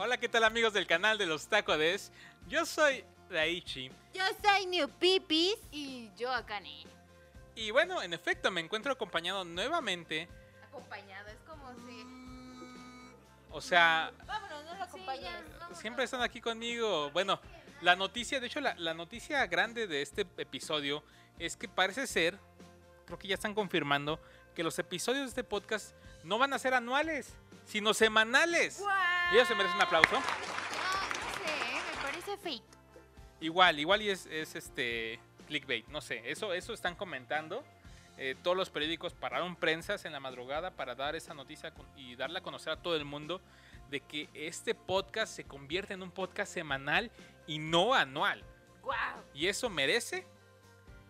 Hola, ¿qué tal amigos del canal de los Tacodes? Yo soy Daichi. Yo soy New Pipis. Y yo Akane. Y bueno, en efecto, me encuentro acompañado nuevamente. Acompañado, es como si. O sea, Vámonos, no lo acompañas. siempre están aquí conmigo. Bueno, la noticia, de hecho, la, la noticia grande de este episodio es que parece ser, creo que ya están confirmando, que los episodios de este podcast no van a ser anuales, sino semanales. Ellos se merecen un aplauso. No sé, me parece fake. Igual, igual y es, es este clickbait, no sé, eso, eso están comentando. Eh, todos los periódicos pararon prensas en la madrugada para dar esa noticia y darla a conocer a todo el mundo de que este podcast se convierte en un podcast semanal y no anual. Guau. Y eso merece,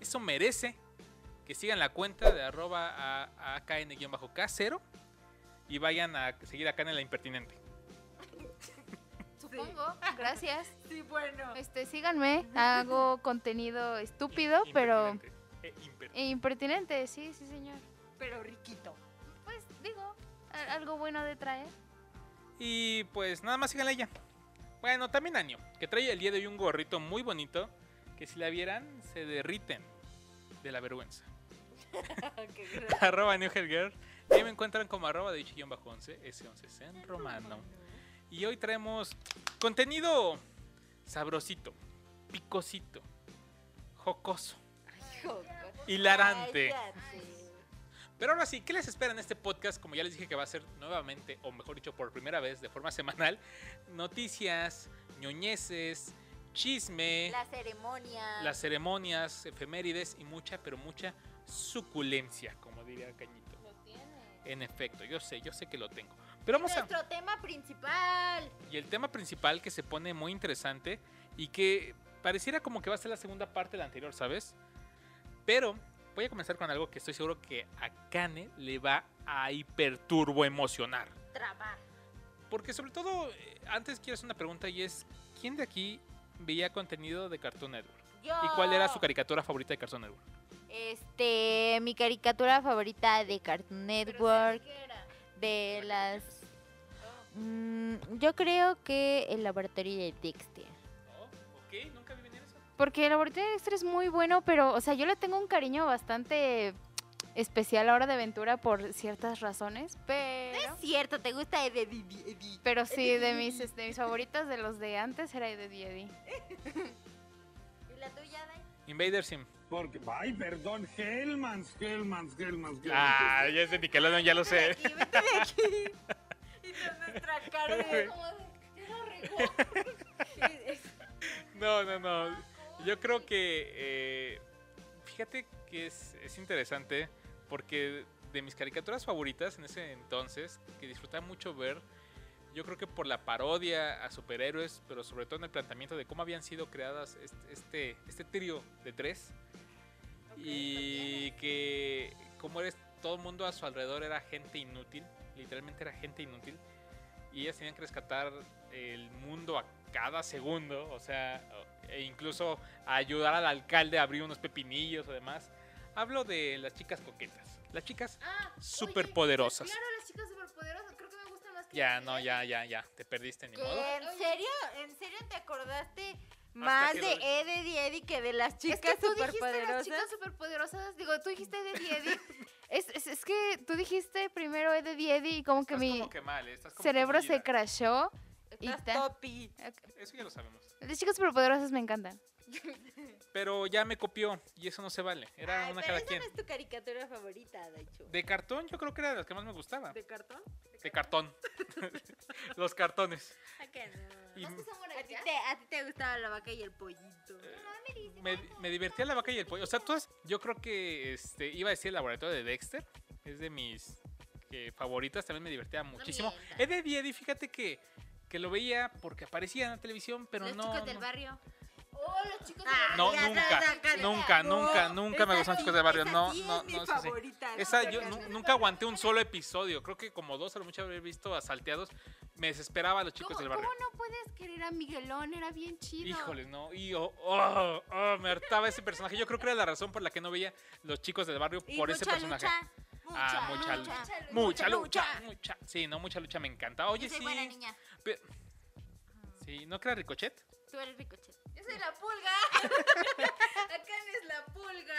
eso merece que sigan la cuenta de arroba a- AKN-K0 y vayan a seguir acá en la impertinente. Supongo. Gracias. Sí, bueno. Este, síganme. Hago contenido estúpido, pero. Impertinente. Eh, imper- e impertinente, sí, sí, señor. Pero riquito. Pues digo, algo bueno de traer. Y pues nada más síganle ella. Bueno, también Año, que trae el día de hoy un gorrito muy bonito, que si la vieran se derriten de la vergüenza. arroba Girl. Y ahí me encuentran como arroba de bajo 11 S11 en romano. Y hoy traemos contenido sabrosito, picosito, jocoso, hilarante. Pero ahora sí, ¿qué les espera en este podcast? Como ya les dije que va a ser nuevamente, o mejor dicho, por primera vez, de forma semanal, noticias, ñoñeces, chisme, La ceremonia. las ceremonias, efemérides y mucha, pero mucha suculencia, como diría Cañito. Lo tiene. En efecto, yo sé, yo sé que lo tengo. Pero vamos a... Nuestro tema principal. Y el tema principal que se pone muy interesante y que pareciera como que va a ser la segunda parte de la anterior, ¿sabes? Pero voy a comenzar con algo que estoy seguro que a Kane le va a hiperturbo emocionar. Trabar. Porque sobre todo, eh, antes quiero hacer una pregunta y es, ¿quién de aquí veía contenido de Cartoon Network? Yo. ¿Y cuál era su caricatura favorita de Cartoon Network? Este, mi caricatura favorita de Cartoon Network, de las... Mm, yo creo que el laboratorio de Dexter. Oh, ok, nunca vi venir eso. Porque el laboratorio de Dexter es muy bueno, pero, o sea, yo le tengo un cariño bastante especial a Hora de Aventura por ciertas razones, pero... Es cierto, te gusta Eddie Eddie, Eddie. Pero sí, de mis, este, mis favoritas de los de antes era de Eddie. ¿Y la tuya, Dai? Invader Sim. Porque, ay, perdón, Hellmans, Hellmans, Hellmans. Ah, ya es de Nickelodeon, ya lo sé. Vete de aquí, vete de aquí. Nuestra cara de es- No, no, no. Yo creo que. eh, fíjate que es, es interesante porque de mis caricaturas favoritas en ese entonces, que disfrutaba mucho ver, yo creo que por la parodia a superhéroes, pero sobre todo en el planteamiento de cómo habían sido creadas este, este, este trío de tres. y que como eres todo el mundo a su alrededor era gente inútil, literalmente era gente inútil. Y ellas tenían que rescatar el mundo a cada segundo, o sea, e incluso ayudar al alcalde a abrir unos pepinillos o demás. Hablo de las chicas coquetas, las chicas Ah, superpoderosas. Claro, las chicas superpoderosas, creo que me gustan más que Ya, no, ya, ya, ya, te perdiste ni ¿Qué? modo. ¿En serio? ¿En serio te acordaste más de lo Eddie y Eddie que de las Es chicas que tú dijiste las superpoderosas? chicas superpoderosas. Digo, tú dijiste Eddie Eddie. es, es, es que tú dijiste primero Eddie Eddie y como que Estás mi como que mal, estás como cerebro se crashó. Y Estás ta- topi. Eso ya lo sabemos. Las chicas superpoderosas me encantan. Pero ya me copió y eso no se vale. Era Ay, una pero cada esa quien. no es tu caricatura favorita, Daichu. De cartón yo creo que era de las que más me gustaba. ¿De cartón? De cartón. Los cartones. ¿A qué no? Y ¿A ti, te, a ti te gustaba la vaca y el pollito. me, me divertía la vaca y el pollo. O sea, tú has- yo creo que este, iba a decir el laboratorio de Dexter. Es de mis eh, favoritas. También me divertía muchísimo. mientas. Eddie Eddie, Eddie, fíjate que, que lo veía porque aparecía en la televisión, pero Los no. chicos del no. barrio. Oh, los chicos del No, nunca, nunca, nunca, No, nunca me gustan chicos del barrio. esa No, sí no, es mi no, esa sí. favorita. Esa no, yo no, nu- no, nunca aguanté un solo episodio. Creo que como dos a lo mucho haber visto a salteados. Me desesperaba a los chicos ¿Cómo, del barrio. cómo no puedes querer a Miguelón? Era bien chido. Híjoles, no. Y oh, oh, oh, me hartaba ese personaje. Yo creo que era la razón por la que no veía los chicos del barrio Y por ese mucha personaje. lucha, ah, mucha lucha. Mucha lucha. Mucha. Sí, no, mucha lucha me encanta. Oye, Yo soy sí. buena niña. Sí, ¿no era Ricochet? Tú eres Ricochet. Soy la pulga. Acá es la pulga.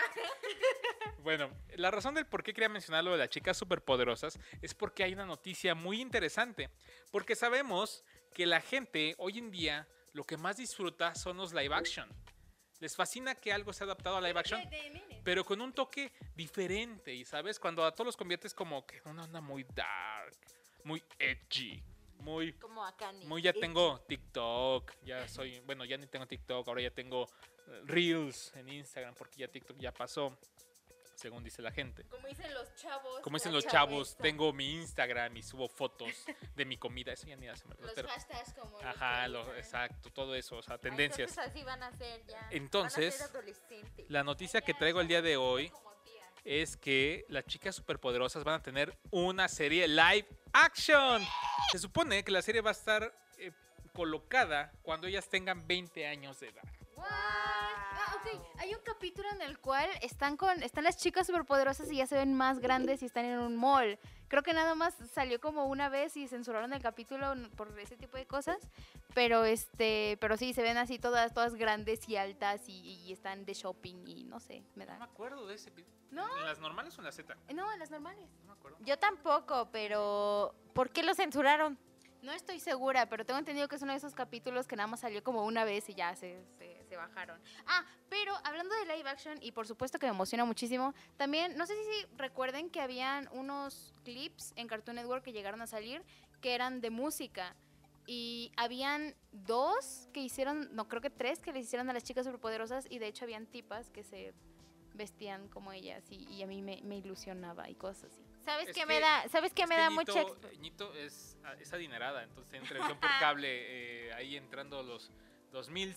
Bueno, la razón del por qué quería mencionar lo de las chicas superpoderosas es porque hay una noticia muy interesante. Porque sabemos que la gente hoy en día lo que más disfruta son los live action. Les fascina que algo sea adaptado a live action, pero con un toque diferente. Y sabes, cuando a todos los conviertes como que una onda muy dark, muy edgy, muy Como acá ni. muy ya tengo TikTok, ya soy, bueno, ya ni tengo TikTok, ahora ya tengo eh, Reels en Instagram porque ya TikTok ya pasó, según dice la gente. Como dicen los chavos. Como dicen los chavos, tengo mi Instagram y subo fotos de mi comida, eso ya ni hace Los pero hashtags como. los ajá, que lo, dicen. exacto, todo eso, o sea, tendencias. Entonces así van a ser ya. Entonces, Van a ser adolescentes. La noticia que traigo el día de hoy. Es que las chicas superpoderosas van a tener una serie live action. Se supone que la serie va a estar eh, colocada cuando ellas tengan 20 años de edad. What? Ok. Hay un capítulo en el cual están con están las chicas superpoderosas y ya se ven más grandes y están en un mall. Creo que nada más salió como una vez y censuraron el capítulo por ese tipo de cosas, pero este, pero sí se ven así todas todas grandes y altas y, y están de shopping y no sé, me No me da. acuerdo de ese. No. ¿En las normales o en la Z? No, en las normales. No me acuerdo. Yo tampoco, pero. ¿Por qué lo censuraron? No estoy segura, pero tengo entendido que es uno de esos capítulos que nada más salió como una vez y ya se, se, se bajaron. Ah, pero hablando de live action, y por supuesto que me emociona muchísimo, también, no sé si recuerden que habían unos clips en Cartoon Network que llegaron a salir que eran de música. Y habían dos que hicieron, no creo que tres que les hicieron a las chicas superpoderosas y de hecho habían tipas que se vestían como ellas y, y a mí me, me ilusionaba y cosas así. ¿Sabes Es qué me da? ¿Sabes qué me que da Ñito- mucha Ñito es, es adinerada, entonces tiene televisión por cable eh, ahí entrando los 2000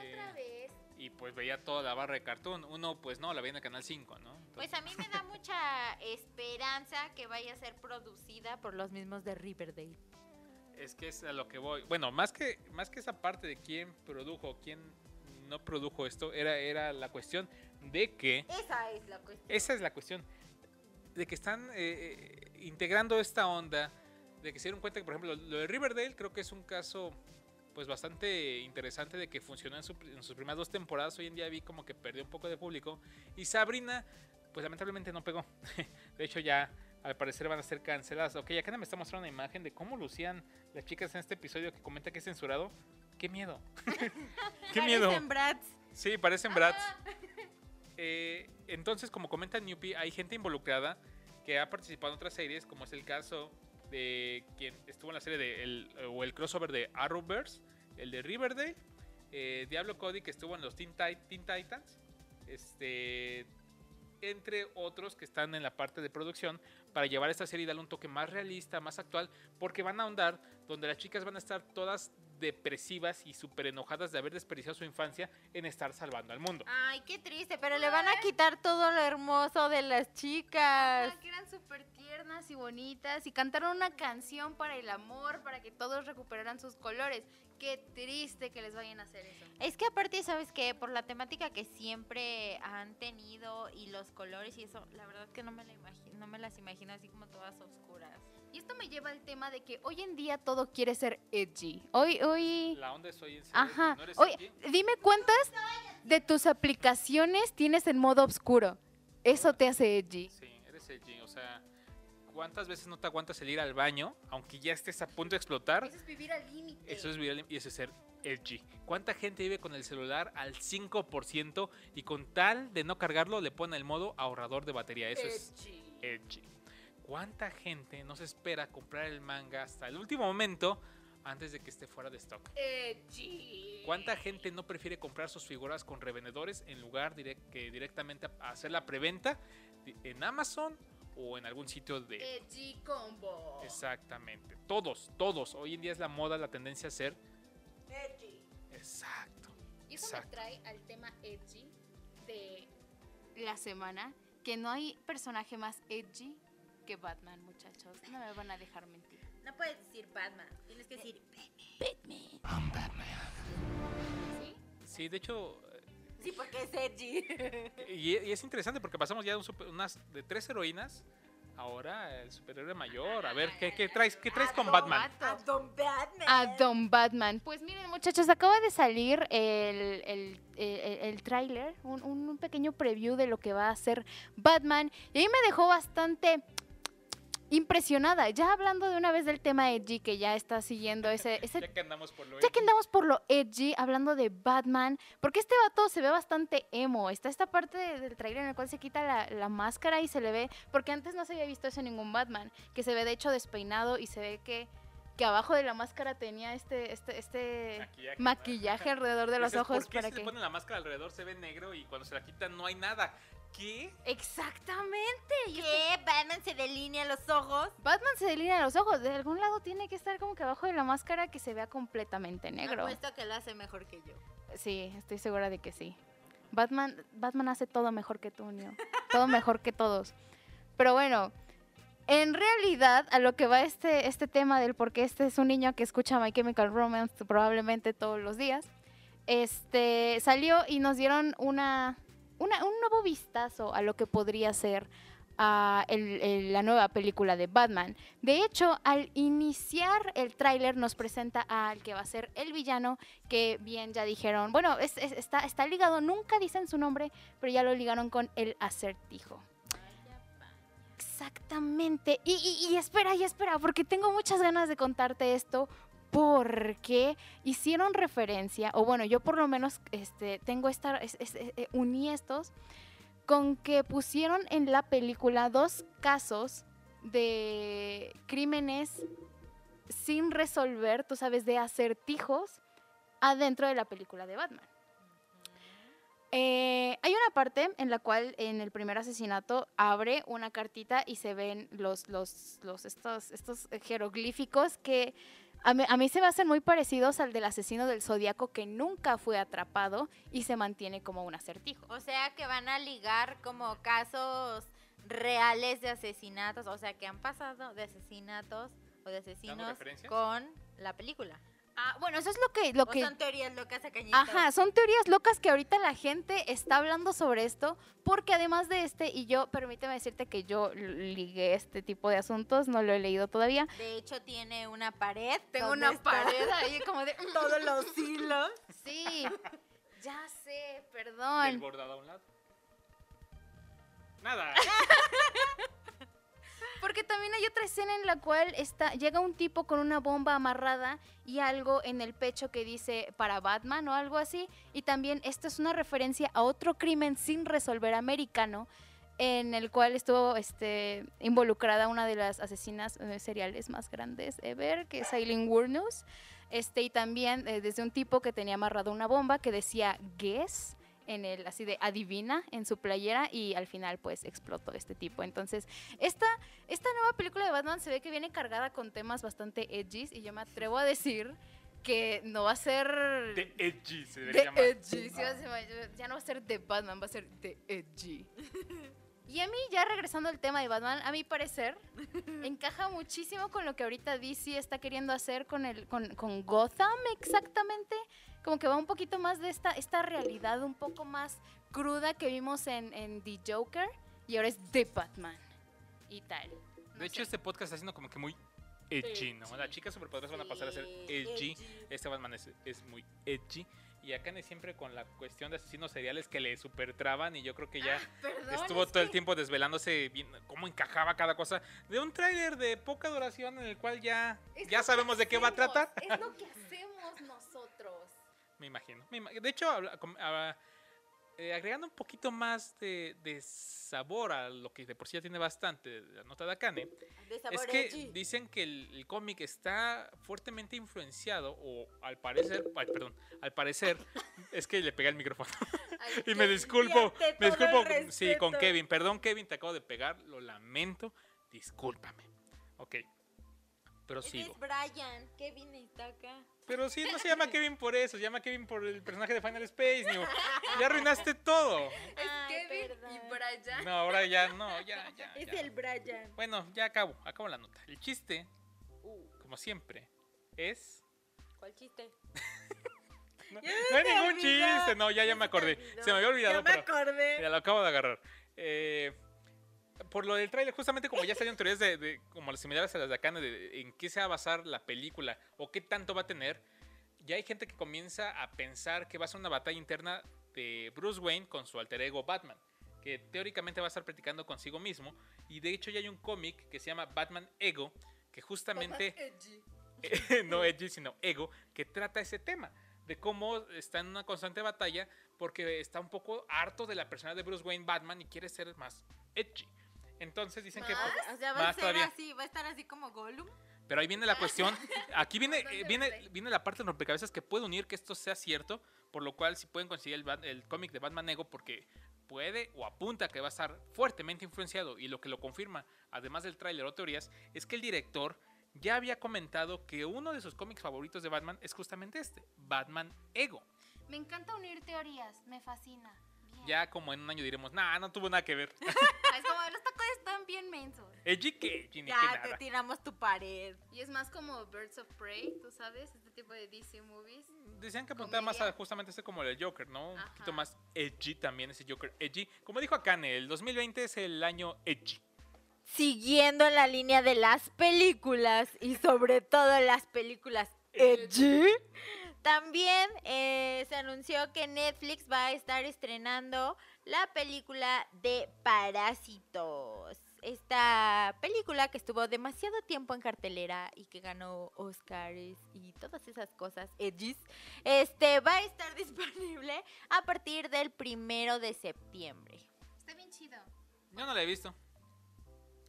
Otra vez. y pues veía toda la barra de cartoon. Uno pues no, la veía en el canal 5, ¿no? Entonces, Pues a mí me da mucha esperanza que vaya a ser producida por los mismos de Riverdale. Es que es a lo que voy. Bueno, más que, más que esa parte de quién produjo, quién no produjo esto, era, era la cuestión de que. Esa es la cuestión. Esa es la cuestión. De que están eh, eh, integrando esta onda. De que se dieron cuenta que, por ejemplo, lo de Riverdale creo que es un caso pues bastante interesante de que funcionó en, su- en sus primeras dos temporadas. Hoy en día vi como que perdió un poco de público. Y Sabrina, pues lamentablemente no pegó. de hecho, ya al parecer van a ser canceladas. Ok, acá me está mostrando una imagen de cómo lucían las chicas en este episodio que comenta que es censurado. ¡Qué miedo! ¡Qué miedo! Parecen brats. Sí, parecen brats. Eh, entonces, como comenta Newpie, hay gente involucrada que ha participado en otras series, como es el caso quien estuvo en la serie de el, o el crossover de Arrowverse, el de Riverdale, eh, Diablo Cody que estuvo en los Teen Titans, este, entre otros que están en la parte de producción para llevar esta serie y darle un toque más realista, más actual, porque van a ahondar donde las chicas van a estar todas depresivas y súper enojadas de haber desperdiciado su infancia en estar salvando al mundo. Ay, qué triste, pero le van a quitar todo lo hermoso de las chicas. Que eran súper tiernas y bonitas y cantaron una canción para el amor, para que todos recuperaran sus colores. Qué triste que les vayan a hacer eso. Es que aparte, ¿sabes qué? Por la temática que siempre han tenido y los colores y eso, la verdad que no me, la imagi- no me las imagino así como todas oscuras. Y esto me lleva al tema de que hoy en día todo quiere ser edgy. Hoy, hoy... La onda es hoy en serio, Ajá. ¿no eres Oye, edgy? dime cuántas de tus aplicaciones tienes en modo oscuro. Eso te hace edgy. Sí, eres edgy, o sea, ¿cuántas veces no te aguantas el ir al baño, aunque ya estés a punto de explotar? es vivir al límite. Eso es viral y eso es ser edgy. ¿Cuánta gente vive con el celular al 5% y con tal de no cargarlo le pone el modo ahorrador de batería? Eso es edgy. ¿Cuánta gente no se espera comprar el manga hasta el último momento antes de que esté fuera de stock? Edgy. ¿Cuánta gente no prefiere comprar sus figuras con revendedores en lugar direct- que directamente hacer la preventa en Amazon o en algún sitio de... Edgy combo. Exactamente. Todos, todos. Hoy en día es la moda, la tendencia a ser... Exacto. Y eso me trae al tema edgy de la semana, que no hay personaje más edgy que Batman, muchachos. No me van a dejar mentir. No puedes decir Batman, tienes que decir ¿Sí? Sí, de hecho... Sí, porque es edgy. Y, y es interesante porque pasamos ya de un super- unas, de tres heroínas ahora el superhéroe mayor. A ver, ¿qué, qué traes, qué traes con Batman? A Don Batman. A Don Batman. Pues miren, muchachos, acaba de salir el, el, el, el tráiler, un, un pequeño preview de lo que va a hacer Batman. Y ahí me dejó bastante impresionada. Ya hablando de una vez del tema edgy, que ya está siguiendo ese, ese Ya que andamos por lo ya que andamos por lo edgy, hablando de Batman, porque este vato se ve bastante emo. Está esta parte de- del trailer en el cual se quita la, la máscara y se le ve, porque antes no se había visto eso en ningún Batman, que se ve de hecho despeinado y se ve que, que abajo de la máscara tenía este, este, este maquillaje. maquillaje alrededor de los ojos ¿Por qué para si que... le ponen la máscara alrededor se ve negro y cuando se la quitan no hay nada? ¿Qué? Exactamente. ¿Qué? Batman se delinea los ojos. Batman se delinea los ojos. De algún lado tiene que estar como que abajo de la máscara que se vea completamente negro. Apuesto que lo hace mejor que yo. Sí, estoy segura de que sí. Batman, Batman hace todo mejor que tú, Neo. Todo mejor que todos. Pero bueno, en realidad, a lo que va este, este tema del por qué este es un niño que escucha My Chemical Romance probablemente todos los días, este salió y nos dieron una, un nuevo vistazo a lo que podría ser la nueva película de Batman. De hecho, al iniciar el tráiler nos presenta al que va a ser el villano, que bien ya dijeron, bueno, es- es- está, ligado, nunca dicen su nombre, pero ya lo ligaron con el acertijo. Exactamente. Y- y espera, y espera, porque tengo muchas ganas de contarte esto. Porque hicieron referencia, o bueno, yo por lo menos este, tengo esta, es- es- eh, uní estos con que pusieron en la película dos casos de crímenes sin resolver, tú sabes, de acertijos adentro de la película de Batman. Eh, hay una parte en la cual en el primer asesinato abre una cartita y se ven los, estos jeroglíficos que a mí, a mí se me hacen muy parecidos al del asesino del zodiaco que nunca fue atrapado y se mantiene como un acertijo. O sea que van a ligar como casos reales de asesinatos, o sea que han pasado de asesinatos o de asesinos con la película. Ah, bueno, eso es lo que, lo que son teorías locas a cañito. Ajá, son teorías locas que ahorita la gente está hablando sobre esto, porque además de este, y yo, permíteme decirte que yo ligué este tipo de asuntos, no lo he leído todavía. De hecho tiene una pared. Tengo una está pared ahí como de... Todos los hilos. Sí, ya sé, El perdón. bordado a un lado. Nada. Porque también hay otra escena en la cual está, llega un tipo con una bomba amarrada y algo en el pecho que dice para Batman o algo así. Y también esto es una referencia a otro crimen sin resolver americano en el cual estuvo este, involucrada una de las asesinas eh, seriales más grandes ever, que es Aileen Wuornos. Este, y también eh, desde un tipo que tenía amarrado una bomba que decía Guess en el así de adivina en su playera y al final pues explotó este tipo. Entonces, esta esta nueva película de Batman se ve que viene cargada con temas bastante edgy y yo me atrevo a decir que no va a ser De edgy se de debería llamar. edgy, sí va a ser- ya no va a ser de Batman, va a ser de edgy. Y a mí, ya regresando al tema de Batman, a mi parecer, encaja muchísimo con lo que ahorita DC está queriendo hacer con, el, con, con Gotham, exactamente. Como que va un poquito más de esta, esta realidad un poco más cruda que vimos en, en The Joker y ahora es de Batman y tal. No De hecho, sé. este podcast está siendo como que muy edgy, ¿no? Las chicas superpoderosas van a pasar a ser Sí, edgy. Este Batman es, es muy edgy. Y acá siempre con la cuestión de asesinos seriales que le supertraban y yo creo que ya Perdón, estuvo es todo el que- tiempo desvelándose bien cómo encajaba cada cosa de un tráiler de poca duración en el cual ya, Es ya sabemos de qué va a tratar. Es lo que hacemos nosotros. Me imagino. De hecho, ah, eh, agregando un poquito más de, de sabor a lo que de por sí ya tiene bastante la nota de Akane, De es que dicen que el, el cómic está fuertemente influenciado, o al parecer, ay, perdón, al parecer, es que le pegué el micrófono. Ay, y me disculpo, me disculpo, sí, con. Kevin. Perdón, Kevin, te acabo de pegar, lo lamento, discúlpame. Ok, pero sigo. es Brian. Kevin está acá. Pero sí, no se llama Kevin por eso, se llama Kevin por el personaje de Final Space, New. Ya arruinaste todo. Ay, perdón. Brian. No, ahora ya, no, ya, ya. Es ya. el Brian. Bueno, ya acabo, acabo la nota. El chiste, como siempre, es... ¿Cuál chiste? No, Ya no hay ningún olvidó, chiste, no, ya, ya me acordé. Se me había olvidado, Ya me pero acordé. mira, lo acabo de agarrar. Eh, por lo del tráiler, justamente como ya salieron teorías de, de- como las similares a las de acá, de, en qué se va a basar la película o qué tanto va a tener, ya hay gente que comienza a pensar que va a ser una batalla interna de Bruce Wayne con su alter ego Batman, que teóricamente va a estar practicando consigo mismo. Y de hecho ya hay un cómic que se llama Batman Ego, que justamente... no edgy, sino ego, que trata ese tema. De cómo está en una constante batalla porque está un poco harto de la persona de Bruce Wayne Batman y quiere ser más edgy. Entonces dicen que... O sea, va a ser todavía. así, va a estar así como Gollum. Pero ahí viene la cuestión. Aquí viene, ¿Dónde eh, viene, viene la parte de rompecabezas que puede unir que esto sea cierto. Por lo cual, si pueden conseguir el, Bat- el cómic de Batman Ego, porque puede o apunta que va a estar fuertemente influenciado. Y lo que lo confirma, además del tráiler o teorías, es que el director ya había comentado que uno de sus cómics favoritos de Batman es justamente este: Batman Ego. Me encanta unir teorías, me fascina. Ya como en un año diremos, nah, no tuvo nada que ver. Es como los tacos están bien mensos. Edgy que Ya te nada. tiramos tu pared. Y es más como Birds of Prey, tú sabes, este tipo de DC movies. Decían que apuntaba más a justamente este como el Joker, ¿no? Un Ajá. poquito más edgy también, ese Joker edgy. Como dijo Akane, el 2020 es el año edgy. Siguiendo la línea de las películas y sobre todo las películas edgy, también eh, se anunció que Netflix va a estar estrenando la película de Parásitos. Esta película que estuvo demasiado tiempo en cartelera y que ganó Oscars y todas esas cosas edgys, este va a estar disponible a partir del primero de septiembre. Está bien chido. Yo no la he visto.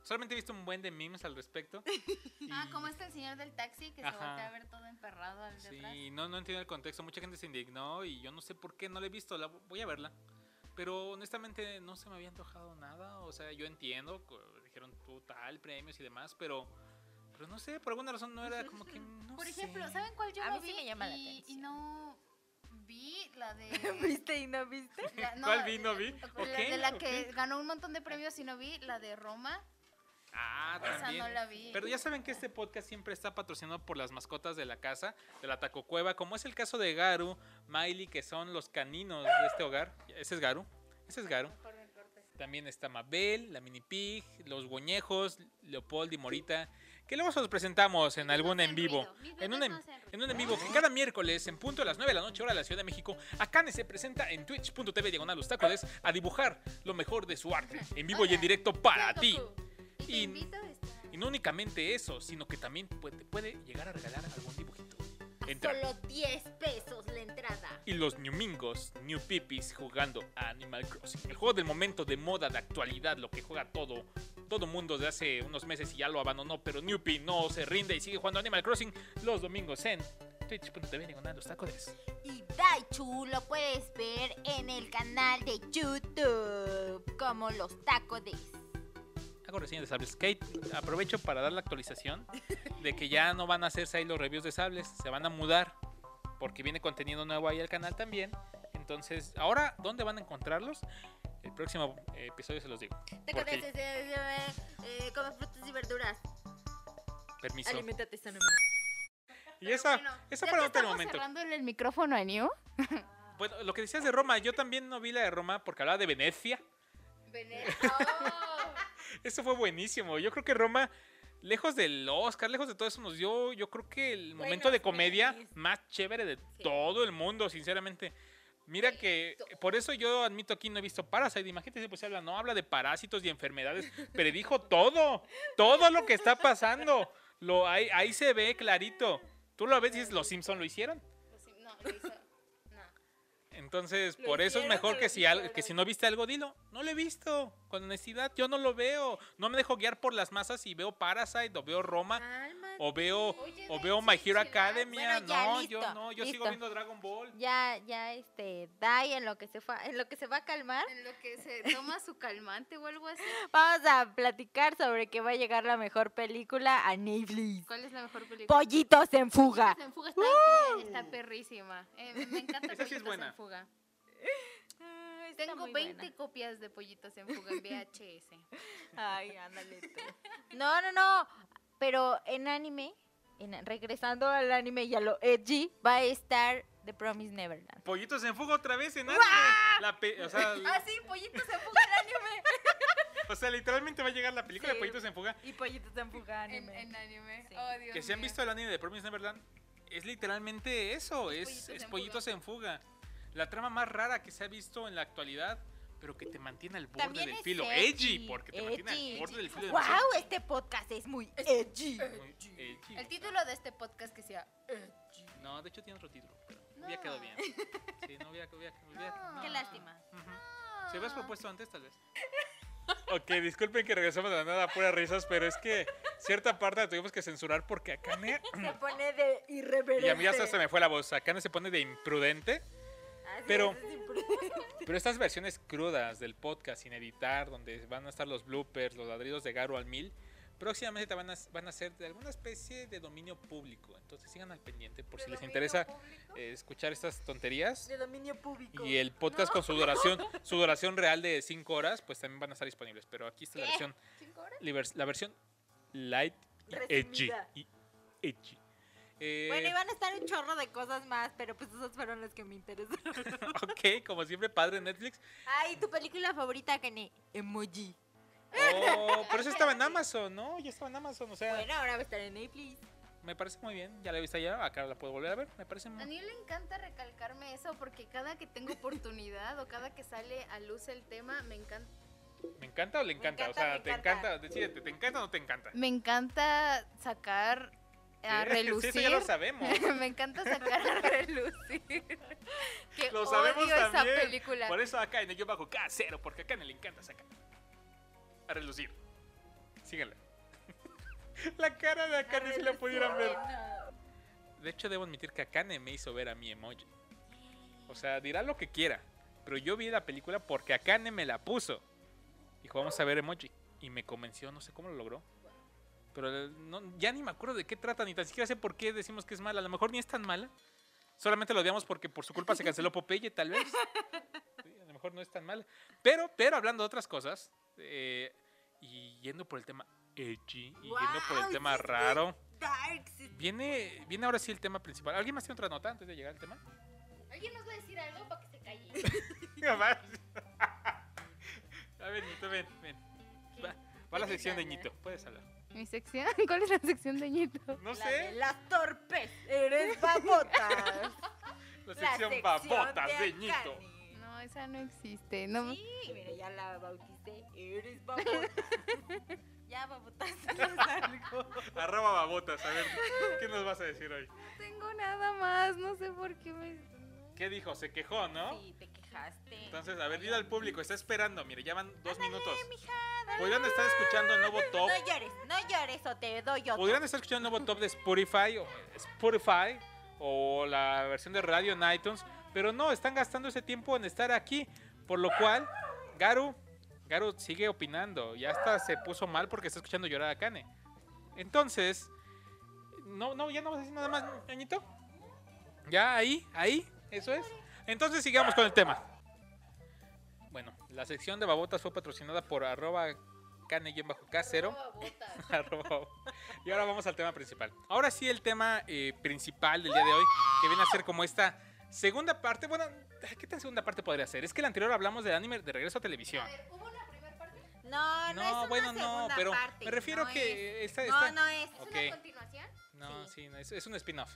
Solamente he visto un buen de memes al respecto. Ah, y- como este el señor del taxi que se Ajá. voltea a ver todo emperrado al. Sí, no, no entiendo el contexto. Mucha gente se indignó y yo no sé por qué no la he visto. La, voy a verla. Pero honestamente no se me había antojado nada. O sea, yo entiendo, dijeron tú tal, premios y demás, pero, pero no sé, por alguna razón no era como que. No Por sé. ejemplo, ¿saben cuál yo A no mí sí vi? me llama la y, y atención. no vi la de... ¿Viste y no viste? la- no, ¿Cuál vi, no vi? la- Ok, de la ok. que ganó un montón de premios y no vi, la de Roma. Ah, Esa también. no la vi. Pero ya saben que este podcast siempre está patrocinado por las mascotas de la casa, de la Taco Cueva, como es el caso de Garu, Miley, que son los caninos de este hogar. Ese es Garu. Ese es Garu. También está Mabel, la Mini Pig, los Goñejos, Leopold y Morita, que luego se los presentamos en algún en vivo. En un en, en un en vivo que cada miércoles en punto a las 9 de la noche hora de la Ciudad de México, Akane se presenta en twitch.tv diagonal a dibujar lo mejor de su arte, en vivo y en directo para ti. Y te Y- invito a estar. Y no únicamente eso, sino que también puede, puede llegar a regalar algún dibujito. Entra. Solo 10 pesos la entrada. Y los Newmingos, New Pipis jugando a Animal Crossing. El juego del momento de moda, de actualidad, lo que juega todo, todo mundo de hace unos meses y ya lo abandonó, pero Newpie no se rinde y sigue jugando Animal Crossing los domingos en twitch.tv diagonal los tacodes. Y Daichu lo puedes ver en el canal de YouTube como los tacodes. Hago reseñas de sables. Kate, aprovecho para dar la actualización de que ya no van a hacerse ahí los reviews de sables, se van a mudar porque viene contenido nuevo ahí al canal también. Entonces, ahora, ¿dónde van a encontrarlos? El próximo episodio se los digo. Tacodes, Porque- eh, eh, eh, come frutas y verduras. Permiso. Alimentate sanamente. Y esa, Bueno, esa para otro momento. cerrándole el micrófono a New. Bueno, lo que decías de Roma, yo también no vi la de Roma porque hablaba de Venecia. Eso fue buenísimo. Yo creo que Roma, lejos del Oscar, lejos de todo eso, nos dio, yo creo que el momento de comedia más chévere de todo el mundo, sinceramente. Mira que por eso yo admito aquí no he visto Parasite. Imagínate si pues habla, no habla de parásitos y enfermedades, pero dijo todo, todo lo que está pasando. Lo, ahí, ahí se ve clarito. Tú lo ves y dices, los Simpson lo hicieron. No, lo hizo. Entonces, ¿Lo por eso es mejor que si, al- que si no viste algo, dilo. No lo he visto. Con honestidad, yo no lo veo. No me dejo guiar por las masas y veo Parasite o veo Roma. O veo Oye, o veo My Hero Academia. Bueno, ya, no, listo, yo no, yo sigo viendo Dragon Ball. Ya, ya, este, Dai en lo que se fa- en lo que se va a calmar. En lo que se toma su calmante o algo así. Vamos a platicar sobre que va a llegar la mejor película a Netflix. ¿Cuál es la mejor película? Pollitos en fuga. En fuga está, bien, está perrísima. Eh, me encanta Esa sí es Pollitos buena. en fuga. Ah, está Tengo muy 20 buena. copias de Pollitos en fuga en VHS. Ay, ándale tú. No, no, no. Pero en anime, en- regresando al anime y a lo edgy, va a estar The Promise Neverland. Pollitos en fuga otra vez en anime. La pe- o sea, ah, sí, Pollitos en fuga en anime. O sea, literalmente va a llegar la película Sí. de Pollitos en Fuga. Y pollitos en fuga En, anime. en anime. Sí. Oh, Dios Que si han visto el anime de Promise Neverland, es literalmente eso, es, Pollitos es en Pollitos en Fuga. La trama más rara que se ha visto en la actualidad, pero que te mantiene al borde También del es filo. edgy, Edgy, porque te mantiene edgy. al borde del filo. ¡Wow! demasiado- Este podcast es muy edgy. edgy. El título de este podcast que sea No, de hecho tiene otro título, pero hubiera quedado bien. Sí, no No. Qué lástima. Ujú. Si hubieras propuesto antes, tal vez. Ok, disculpen que regresamos de la nada a puras risas, pero es que cierta parte la tuvimos que censurar porque Akane. Se pone de irreverente. Y a mí hasta se me fue la voz. Akane se pone de imprudente. Pero-. Pero estas versiones crudas del podcast sin editar, donde van a estar los bloopers, los ladridos de Garo al mil, próximamente van a, van a ser de alguna especie de dominio público. Entonces sigan al pendiente por si les interesa eh, escuchar estas tonterías. De dominio público. Y el podcast con su duración, su duración real de 5 horas, pues también van a estar disponibles. Pero aquí está la versión, ¿Cinco horas? liber- la versión light y edgy. Y edgy. Eh, Bueno, iban a estar un chorro de cosas más, pero pues esas fueron las que me interesaron. ok, como siempre, padre Netflix. Ay, tu película favorita, Kane. Emoji. Oh, pero eso estaba en Amazon, ¿no? Ya estaba en Amazon, o sea, Bueno, ahora va a estar en Netflix. me parece muy bien. Ya la he visto ya, acá la puedo volver a ver. Me parece A muy mí le encanta recalcarme eso porque cada que tengo oportunidad o cada que sale a luz el tema, me encanta. ¿Me encanta o le encanta? encanta, o sea, ¿te encanta. encanta? Decídete, ¿te encanta o no te encanta? Me encanta sacar a Sí, relucir. eso ya lo sabemos. me encanta sacar a relucir. que Lo sabemos odio esa también. película. Por eso acá en el yo bajo K0, porque acá le encanta sacar. A relucir. Síganla. la cara de Akane si la pudieran ver. De hecho, debo admitir que Akane me hizo ver a mi emoji. O sea, dirá lo que quiera. Pero yo vi la película porque Akane me la puso. Dijo, vamos a ver emoji. Y me convenció, no sé cómo lo logró. Pero eh, no, ya ni me acuerdo de qué trata, ni tan siquiera sé por qué decimos que es mala. A lo mejor ni es tan mala. Solamente lo odiamos porque por su culpa se canceló Popeye, tal vez. Sí, a lo mejor no es tan mala. Pero, pero hablando de otras cosas, eh, y yendo por el tema edgy, y yendo por el tema raro, viene, viene ahora sí el tema principal. ¿Alguien más tiene otra nota antes de llegar al tema? ¿Alguien nos va a decir algo para que se calle? A ver, Ñito, ven, ven. Va, va la sección de Ñito, puedes hablar. ¿Mi sección? ¿Cuál es la sección de Ñito? No La de sé, las torpes. Eres babotas. la sección sección babotas de Ñito. Akane. No, esa no existe. No, Sí, mira, ya la bauticé. Eres babota. ya babotaste algo. Arroba babotas, a ver, ¿qué nos vas a decir hoy? no tengo nada más. No sé por qué me. ¿Qué dijo? Se quejó, ¿no? Sí, te Entonces, a ver, dile al público, está esperando, mire, ya van dos Ándale, minutos. mija, Podrían estar escuchando el nuevo top. No llores, no llores o te doy otro. Podrían estar escuchando el nuevo top de Spotify o Spotify o la versión de radio en iTunes, pero no, están gastando ese tiempo en estar aquí, por lo cual Garu, Garu sigue opinando, ya hasta se puso mal porque está escuchando llorar a Kane. Entonces, no, no, ya no vas a decir nada más, ñañito. Ya ahí, ahí, eso es. Entonces sigamos con el tema. Bueno, la sección de babotas fue patrocinada por arroba cane-k0. Arroba. y ahora vamos al tema principal. Ahora sí, el tema eh, principal del día de hoy, que viene a ser como esta segunda parte. Bueno, ¿qué tan segunda parte podría ser? Es que el anterior hablamos del anime de regreso a televisión. ¿Hubo una primera parte? No, no, es No, una bueno, no, pero parte, me refiero no que es. esta, No, esta- no es. ¿Es Ok. una continuación? No, Sí. sí, no, es, es un spin-off.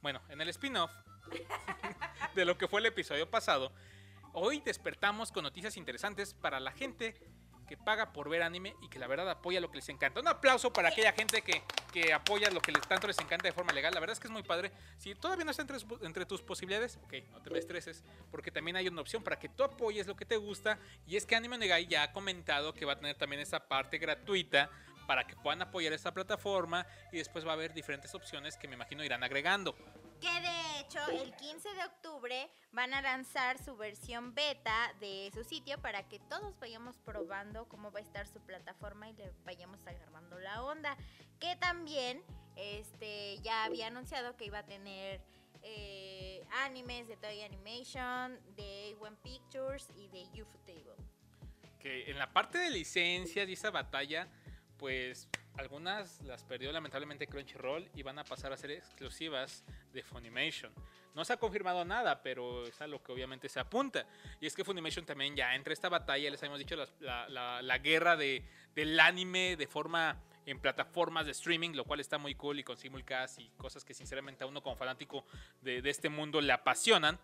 Bueno, en el spin-off de lo que fue el episodio pasado, hoy despertamos con noticias interesantes para la gente que paga por ver anime y que la verdad apoya lo que les encanta. Un aplauso para aquella gente que, que apoya lo que les, tanto les encanta de forma legal. La verdad es que es muy padre. Si todavía no está entre, tus- entre tus posibilidades, ok, no te me estreses, porque también hay una opción para que tú apoyes lo que te gusta. Y es que Anime Negai ya ha comentado que va a tener también esa parte gratuita para que puedan apoyar esta plataforma y después va a haber diferentes opciones que me imagino irán agregando. Que de hecho, el 15 de octubre van a lanzar su versión beta de su sitio para que todos vayamos probando cómo va a estar su plataforma y le vayamos agarrando la onda. Que también este, ya había anunciado que iba a tener eh, animes de Toy Animation, de A1 Pictures y de UFO Table. Que en la parte de licencias y esa batalla, pues algunas las perdió lamentablemente Crunchyroll y van a pasar a ser exclusivas de Funimation. No se ha confirmado nada, pero es a lo que obviamente se apunta. Y es que Funimation también ya entre esta batalla, les habíamos dicho, las- la, la- la guerra de, del anime de forma en plataformas de streaming, lo cual está muy cool y con simulcast y cosas que sinceramente a uno como fanático de, de este mundo le apasionan.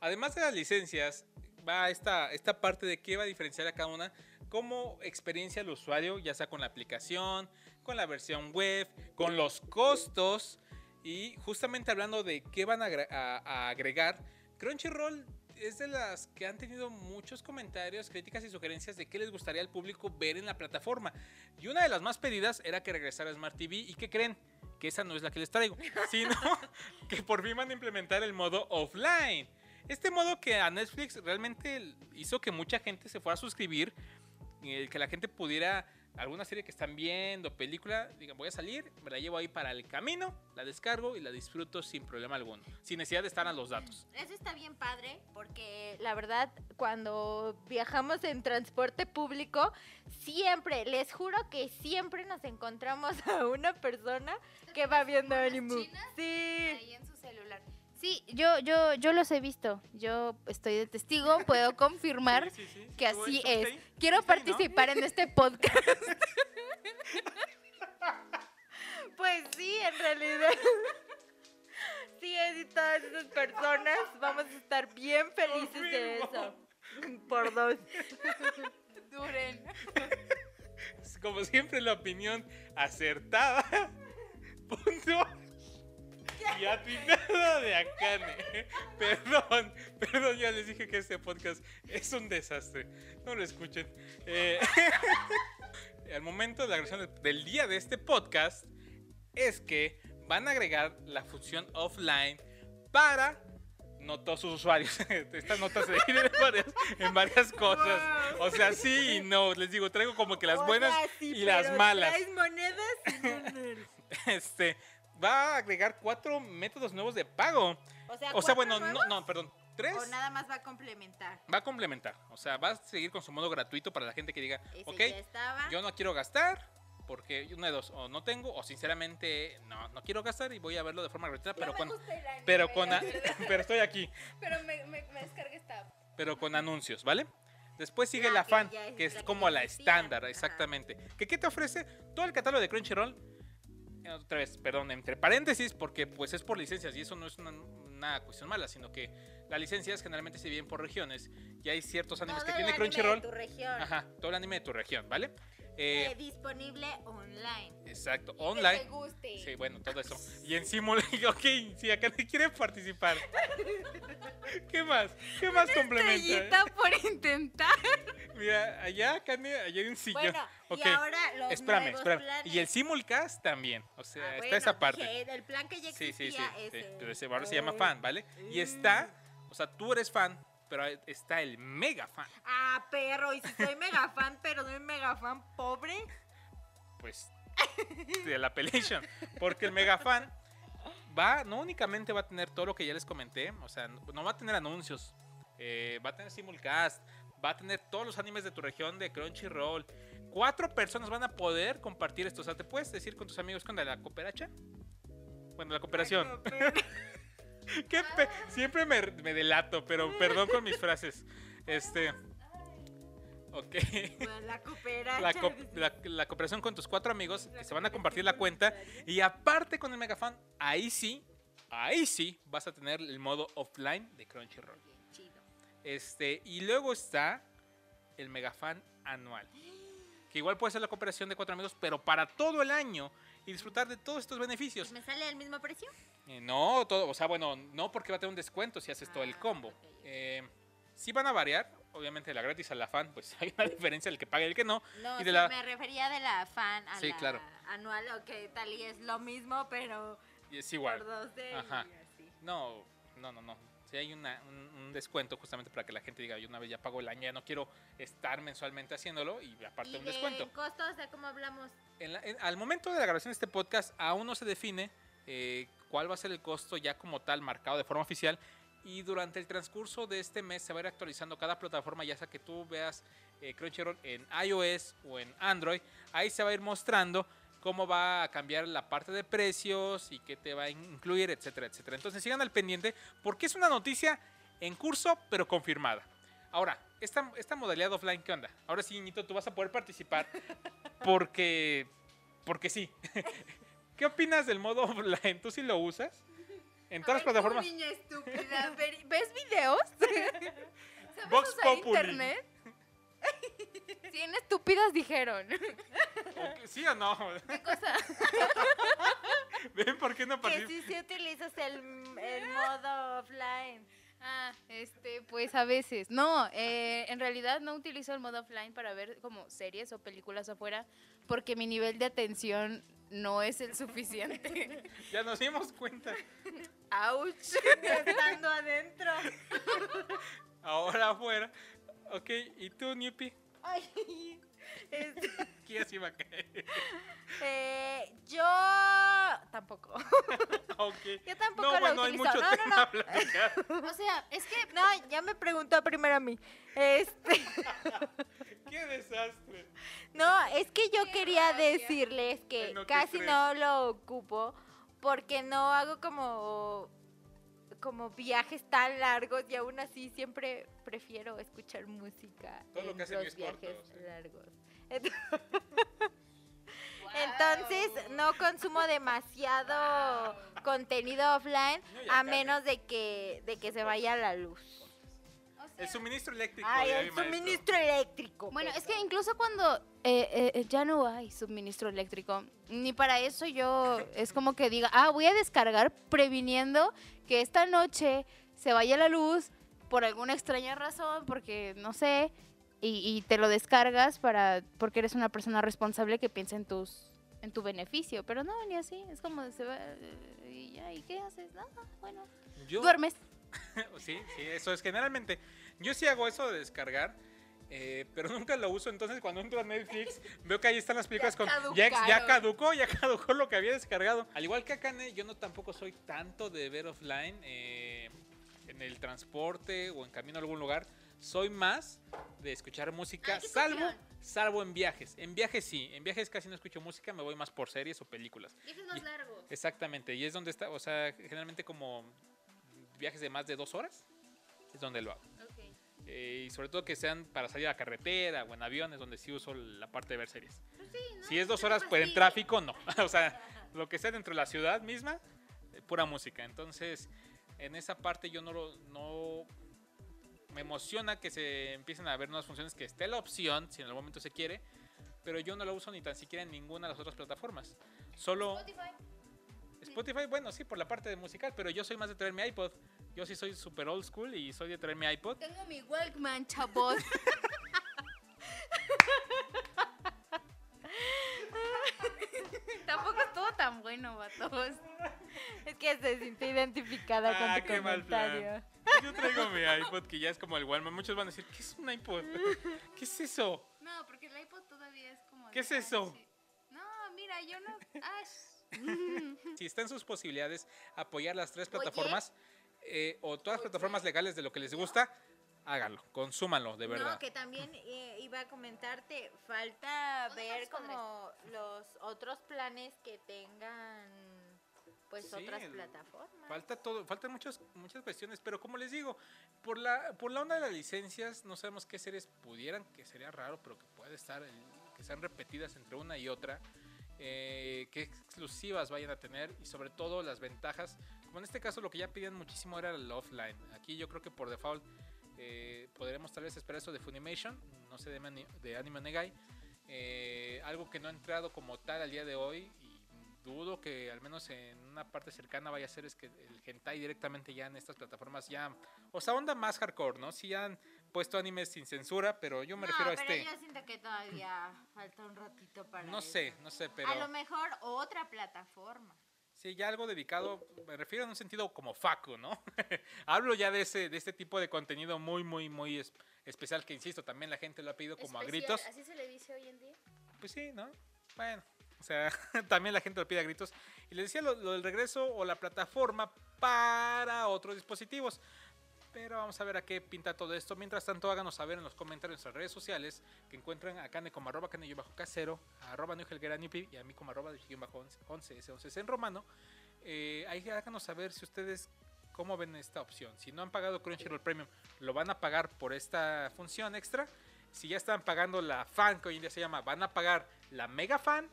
Además de las licencias, va esta, esta parte de qué va a diferenciar a cada una como experiencia al usuario, ya sea con la aplicación, con la versión web, con los costos y justamente hablando de qué van a, agre- a- a agregar, Crunchyroll es de las que han tenido muchos comentarios, críticas y sugerencias de qué les gustaría al público ver en la plataforma. Y una de las más pedidas era que regresara Smart TV. ¿Y qué creen? Que esa no es la que les traigo, sino que por fin van a implementar el modo offline. Este modo que a Netflix realmente hizo que mucha gente se fuera a suscribir, eh, que la gente pudiera, alguna serie que están viendo, película, digan, voy a salir, me la llevo ahí para el camino, la descargo y la disfruto sin problema alguno, sin necesidad de estar a los datos. Eso está bien padre porque la verdad cuando viajamos en transporte público siempre, les juro que siempre nos encontramos a una persona que va viendo anime. chinas? Sí. Ahí en su celular. Sí, yo, yo, yo los he visto. Yo estoy de testigo, puedo confirmar Sí, sí, sí, que así es. Quiero participar en este podcast. Pues sí, en realidad. Sí, es y todas esas personas vamos a estar bien felices de eso. Por dos. Duren. Como siempre, la opinión acertada, puntual y atinada de Akane. Perdón, perdón, ya les dije que este podcast es un desastre. No lo escuchen. Eh, al momento de la grabación del- día de este podcast, es que van a agregar la función offline para no todos sus usuarios. Estas notas se dividen en varias, en varias cosas. O sea, sí y no. Les digo, traigo como que las O buenas sea, sí, y las malas. Monedas. Este va a agregar cuatro métodos nuevos de pago. O sea, O sea, ¿cuatro bueno, no, nuevos? no, perdón, tres. O nada más va a complementar. Va a complementar. O sea, va a seguir con su modo gratuito para la gente que diga, Ese ok, yo no quiero gastar. Porque una de dos, o no tengo, o sinceramente no, no quiero gastar y voy a verlo de forma gratuita, pero con, pero con, a- pero estoy aquí, Pero me, me, me descargué esta app. pero con anuncios, ¿vale? Después sigue La la que fan, ya es- que es la que como la estándar, exactamente. ¿Que ¿Qué te ofrece? Todo el catálogo de Crunchyroll, otra vez, perdón, entre paréntesis, porque pues es por licencias y eso no es una, una cuestión mala, sino que las licencias generalmente se dividen por regiones y hay ciertos animes Todo que el tiene anime de Crunchyroll. tu región. Ajá, todo el anime de tu región, ¿vale? Eh, Eh, disponible online. exacto, Que te online. guste. Sí, bueno, todo eso. Y en simul... Ok, si acá no quiere participar. ¿Qué más? ¿Qué más complementa? Estrellita por intentar. Mira, allá, acá, allá hay un sillón. Bueno, ok, y ahora los espérame, nuevos espérame. planes. Y el simulcast también. O sea, Ah, está bueno, esa parte. el plan que ya Sí, existía sí, sí. sí, el- Pero ese ahora se llama fan, ¿vale? Y está, o sea, tú eres fan, pero está el mega fan. Ah, perro, y si soy mega fan, pero soy mega fan pobre. Pues, de la Appellation. Porque el mega fan va, no únicamente va a tener todo lo que ya les comenté, o sea, no va a tener anuncios, eh, va a tener simulcast, va a tener todos los animes de tu región de Crunchyroll. Cuatro personas van a poder compartir esto. O sea, ¿te puedes decir con tus amigos con la cooperacha? Bueno, la cooperación. Qué pe- Siempre me, me delato, pero perdón con mis frases. Este. Ok. La cooperacha. La, co- la- la cooperación con tus cuatro amigos que se van a compartir la cuenta. Y aparte con el Megafan, ahí sí, ahí sí vas a tener el modo offline de Crunchyroll. Este, y luego está el Megafan anual. Que igual puede ser la cooperación de cuatro amigos, pero para todo el año y disfrutar de todos estos beneficios. ¿Me sale al mismo precio? Eh, no, todo, o sea, bueno, no porque va a tener un descuento si haces todo el Ah, combo. Eh, sí van a variar, obviamente la gratis a la fan, pues hay una diferencia el que paga y el que no. No, Y de sí, la- me refería de la fan a Sí, la claro. anual, ok, tal y es lo mismo, pero Y es por igual. 12 Ajá. y así. No, no, no, no. Si hay una- un, un descuento justamente para que la gente diga, yo una vez ya pago el año, ya no quiero estar mensualmente haciéndolo y aparte Y un de descuento. costo, o sea, ¿cómo hablamos? En la- en- al momento de la grabación de este podcast aún no se define eh, cuál va a ser el costo ya como tal marcado de forma oficial y durante el transcurso de este mes se va a ir actualizando cada plataforma ya sea que tú veas eh, Crunchyroll en iOS o en Android ahí se va a ir mostrando cómo va a cambiar la parte de precios y qué te va a incluir, etcétera, etcétera. Entonces sigan al pendiente porque es una noticia en curso, pero confirmada. Ahora, esta, esta modalidad offline, ¿qué onda? Ahora sí, Ñito, tú vas a poder participar porque, porque sí. ¿Qué opinas del modo offline? ¿Tú sí lo usas? En todas las plataformas. Niña estúpida, ver- ¿ves videos? ¿Sabes Vox usar Populi. internet? Bien estúpidas dijeron. ¿O qué- ¿Sí o no? ¿Qué cosa? ¿Ven por qué no Que participas? si sí utilizas el, el modo offline. Ah, este, pues a veces. No, eh, en realidad no utilizo el modo offline para ver como series o películas afuera porque mi nivel de atención no es el suficiente. Ya nos dimos cuenta. ¡Auch! Estando adentro. Ahora afuera. Ok, ¿y tú, Niupi? Ay, este, ¿Quién se iba a caer? eh, yo tampoco. Ok. Yo tampoco No, lo bueno, hay utilizo. mucho No, no, tema no. a platicar. O sea, es que No, ya me preguntó primero a mí. Este, ¡Qué desastre! no, es que yo Qué quería rabia. decirles que no, casi no lo ocupo porque no hago como como viajes tan largos y aún así siempre prefiero escuchar música Todo lo en que hace los viajes Cortos, ¿eh? largos. Ent- Entonces no consumo demasiado contenido offline No, a menos de que de que se vaya la luz. El suministro eléctrico. Ay, el suministro eléctrico. Bueno, es que incluso cuando eh, eh, ya no hay suministro eléctrico, ni para eso yo es como que diga, ah, voy a descargar previniendo que esta noche se vaya la luz por alguna extraña razón, porque no sé, y, y te lo descargas para porque eres una persona responsable que piensa en tus en tu beneficio, pero no, ni así, es como se va eh, y ya, ¿y qué haces? Nada, bueno, Yo, duermes. Sí, sí, eso es generalmente. Yo sí hago eso de descargar, eh, pero nunca lo uso. Entonces, cuando entro a Netflix, veo que ahí están las películas con. Ya, ya caducó, ya caducó lo que había descargado. Al igual que Akane, yo no tampoco soy tanto de ver offline eh, en el transporte o en camino a algún lugar. Soy más de escuchar música, Ay, salvo, salvo en viajes. En viajes sí, en viajes casi no escucho música, me voy más por series o películas. Viajes más largos. Exactamente, y es donde está, o sea, generalmente como viajes de más de dos horas, es donde lo hago. Eh, y sobre todo que sean para salir a la carretera o en aviones, donde sí uso la parte de ver series. si es dos horas pues, en tráfico, no. o sea, lo que sea dentro de la ciudad misma, eh, pura música. Entonces, en esa parte yo no lo... No, me emociona que se empiecen a ver nuevas funciones, que esté la opción, si en algún momento se quiere, pero yo no la uso ni tan siquiera en ninguna de las otras plataformas. Solo... Spotify, bueno, sí, por la parte de musical, pero yo soy más de traer mi iPod. Yo sí soy super old school y soy de traer mi iPod. Tengo mi Walkman, chavos. Tampoco estuvo tan bueno, vatos. Es que se sintió identificada Ah, con tu qué mal comentario. plan. Yo traigo mi iPod que ya es como el Walmart. Muchos van a decir, ¿qué es un iPod? ¿Qué es eso? No, porque el iPod todavía es como. ¿Qué es eso? No, mira, yo no. Ay, Si está en sus posibilidades apoyar las tres plataformas eh, o todas las plataformas legales de lo que les gusta, háganlo, consúmanlo, de verdad. No, que también eh, iba a comentarte, falta ¿Dónde ver están como los otros planes que tengan pues Sí, otras plataformas. Falta todo, faltan muchas, muchas cuestiones, pero como les digo, por la, por la onda de las licencias, no sabemos qué series pudieran, que sería raro, pero que puede estar, el- que sean repetidas entre una y otra, eh, qué exclusivas vayan a tener y sobre todo las ventajas, como en este caso lo que ya pedían muchísimo era el offline. Aquí yo creo que por default eh, podremos tal vez esperar eso de Funimation, no sé de, de Anime Negai, eh, algo que no ha entrado como tal al día de hoy y dudo que al menos en una parte cercana vaya a ser es que el hentai directamente ya en estas plataformas ya, o sea, onda más hardcore, ¿no? Sí han puesto animes sin censura, pero yo me refiero a pero este, yo siento que todavía falta un ratito para no eso. sé, no sé, pero A lo mejor otra plataforma. sí ya algo dedicado, me refiero en un sentido como facu, ¿no? Hablo ya de ese de este tipo de contenido muy muy muy es- especial que insisto, también la gente lo ha pedido como a gritos. ¿Así se le dice hoy en día? Pues sí, ¿no? Bueno, o sea, también la gente lo pide a gritos. Y les decía lo, lo del regreso o la plataforma para otros dispositivos. Pero vamos a ver a qué pinta todo esto. Mientras tanto, háganos saber en los comentarios en nuestras redes sociales que encuentran a Kane como arroba Kane bajo casero, a arroba y a mí como arroba guion bajo 11 ese 11 en romano. Eh, ahí háganos saber si ustedes cómo ven esta opción. Si no han pagado Crunchyroll Premium, lo van a pagar por esta función extra. Si ya están pagando la fan, que hoy en día se llama, van a pagar la mega fan.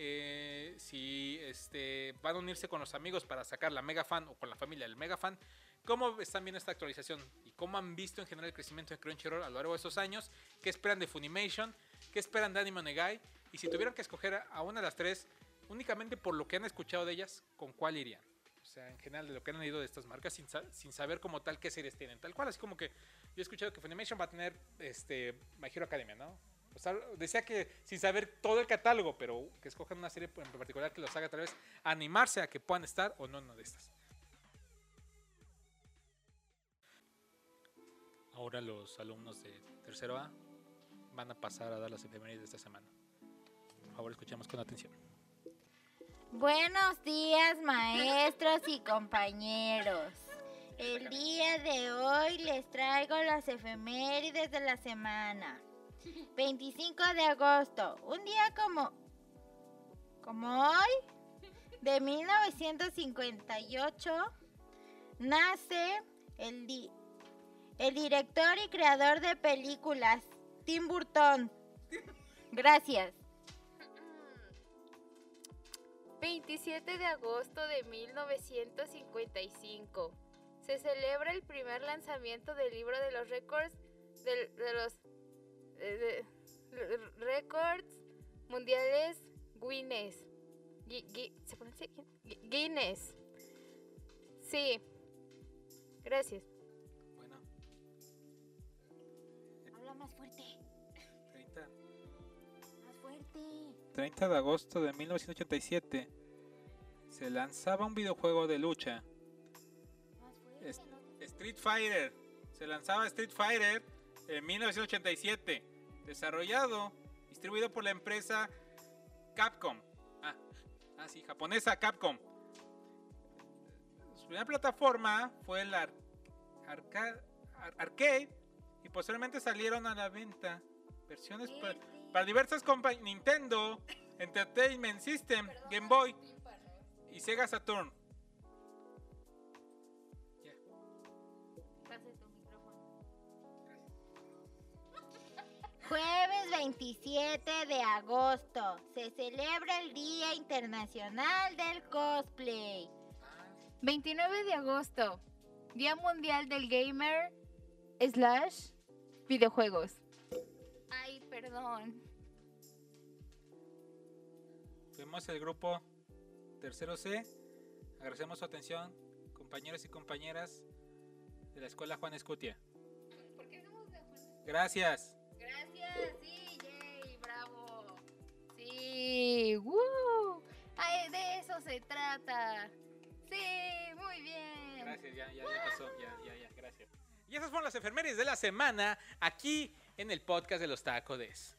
Eh, si este, van a unirse con los amigos para sacar la mega fan o con la familia del mega fan. ¿Cómo están viendo esta actualización? ¿Y cómo han visto en general el crecimiento de Crunchyroll a lo largo de estos años? ¿Qué esperan de Funimation? ¿Qué esperan de Anime Onegai? Y si tuvieran que escoger a una de las tres, únicamente por lo que han escuchado de ellas, ¿con cuál irían? O sea, en general de lo que han leído de estas marcas sin, sin saber como tal qué series tienen. Tal cual, así como que yo he escuchado que Funimation va a tener este, My Hero Academia, ¿no? O sea, decía que sin saber todo el catálogo, pero que escojan una serie en particular que los haga tal vez animarse a que puedan estar o no en una de estas. Ahora los alumnos de tercero A van a pasar a dar las efemérides de esta semana. Por favor, escuchemos con atención. Buenos días, maestros y compañeros. El día de hoy les traigo las efemérides de la semana. 25 de agosto, un día como como hoy de 1958 nace el di- el director y creador de películas Tim Burton. Gracias. 27 de agosto de 1955. Se celebra el primer lanzamiento del libro de los récords del- de, los de- de- de- récords mundiales Guinness. Gui- Gui- ¿Se pronuncia Gui- Guinness? Sí. Gracias. Más fuerte, 30, más fuerte. 30 de agosto de 1987 se lanzaba un videojuego de lucha. Más fuerte. Es- Street Fighter. Se lanzaba Street Fighter en 1987. Desarrollado, distribuido por la empresa Capcom. Ah, ah sí, japonesa Capcom. Su primera plataforma fue el ar- arca- ar- arcade y posteriormente salieron a la venta versiones pa- para diversas compañías Nintendo, Entertainment System, Game Boy y Sega Saturn. Tu micrófono. Jueves 27 de agosto se celebra el Día Internacional del Cosplay. 29 de agosto. Día Mundial del Gamer slash videojuegos. Ay, perdón. Fuimos el grupo Tercero C. Agradecemos su atención, compañeros y compañeras de la escuela Juan Escutia. Gracias. Gracias, sí, yay, bravo. Sí, ¡woo! Ay, de eso se trata. Sí, muy bien. Gracias, ya, ya, ya pasó. Ya, ya, ya, gracias. Y esas fueron las enfermerías de la semana aquí en el podcast de los tacodes.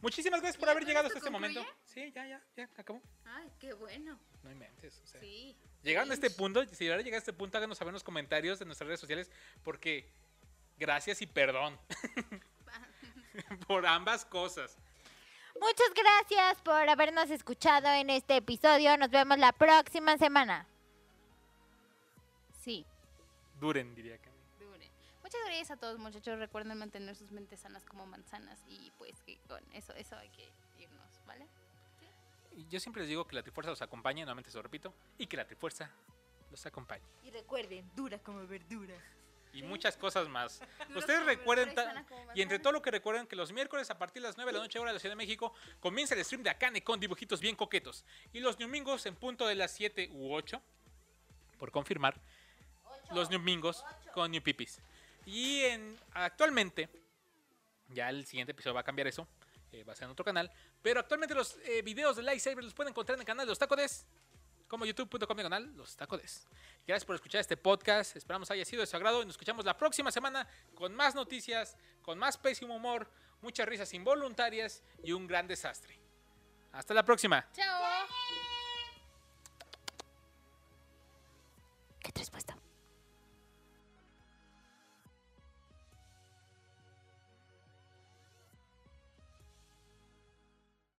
Muchísimas gracias por ¿Ya haber llegado hasta este momento. Sí, ya, ya, ya, acabó. Ay, qué bueno. No inventes, o sea. Sí. Llegaron a este punto, si ahora llega a este punto, háganos saber en los comentarios de nuestras redes sociales, porque gracias y perdón por ambas cosas. Muchas gracias por habernos escuchado en este episodio. Nos vemos la próxima semana. Sí. Duren, diría que. Muchas gracias a todos muchachos. Recuerden mantener sus mentes sanas como manzanas y pues que con eso, eso hay que irnos, ¿vale? Y Yo siempre les digo que la Trifuerza los acompañe, nuevamente se lo repito, y que la Trifuerza los acompañe. Y recuerden, dura como verdura. Y muchas cosas más. Ustedes recuerden, y entre todo lo que recuerden, que los miércoles a partir de las 9 de la noche, hora de la Ciudad de México, comienza el stream de Akane con dibujitos bien coquetos. Y los domingos en punto de las 7 u 8, por confirmar, los domingos con New Pipis. Y en, actualmente, ya el siguiente episodio va a cambiar eso, eh, va a ser en otro canal. Pero actualmente los eh, videos de Lightsaber los pueden encontrar en el canal de los Tacodes, como youtube.com canal Los Tacodes. Gracias por escuchar este podcast, esperamos haya sido de su agrado y nos escuchamos la próxima semana con más noticias, con más pésimo humor, muchas risas involuntarias y un gran desastre. Hasta la próxima. Chao. ¿Qué te has?